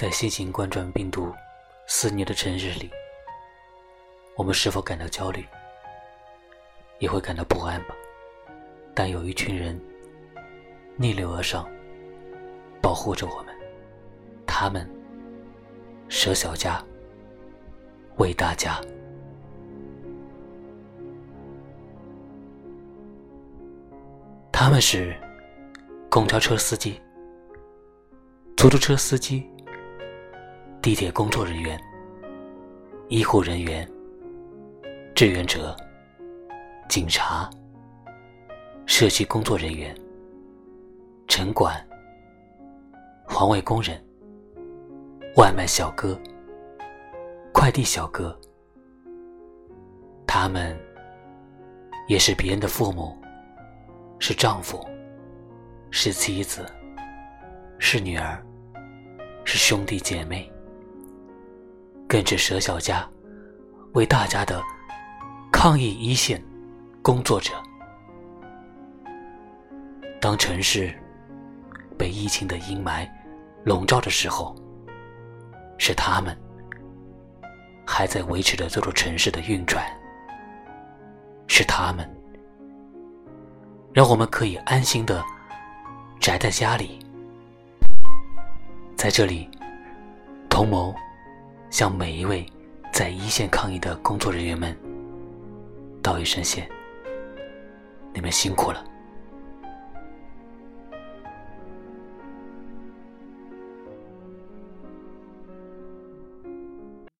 在新型冠状病毒肆虐的城市里，我们是否感到焦虑？也会感到不安吧？但有一群人逆流而上，保护着我们。他们舍小家为大家。他们是公交车司机、出租车司机、地铁工作人员、医护人员、志愿者、警察、社区工作人员、城管、环卫工人、外卖小哥、快递小哥，他们也是别人的父母。是丈夫，是妻子，是女儿，是兄弟姐妹，更是舍小家为大家的抗疫一线工作者。当城市被疫情的阴霾笼罩的时候，是他们还在维持着这座城市的运转，是他们。让我们可以安心的宅在家里，在这里，同谋向每一位在一线抗疫的工作人员们道一声谢，你们辛苦了。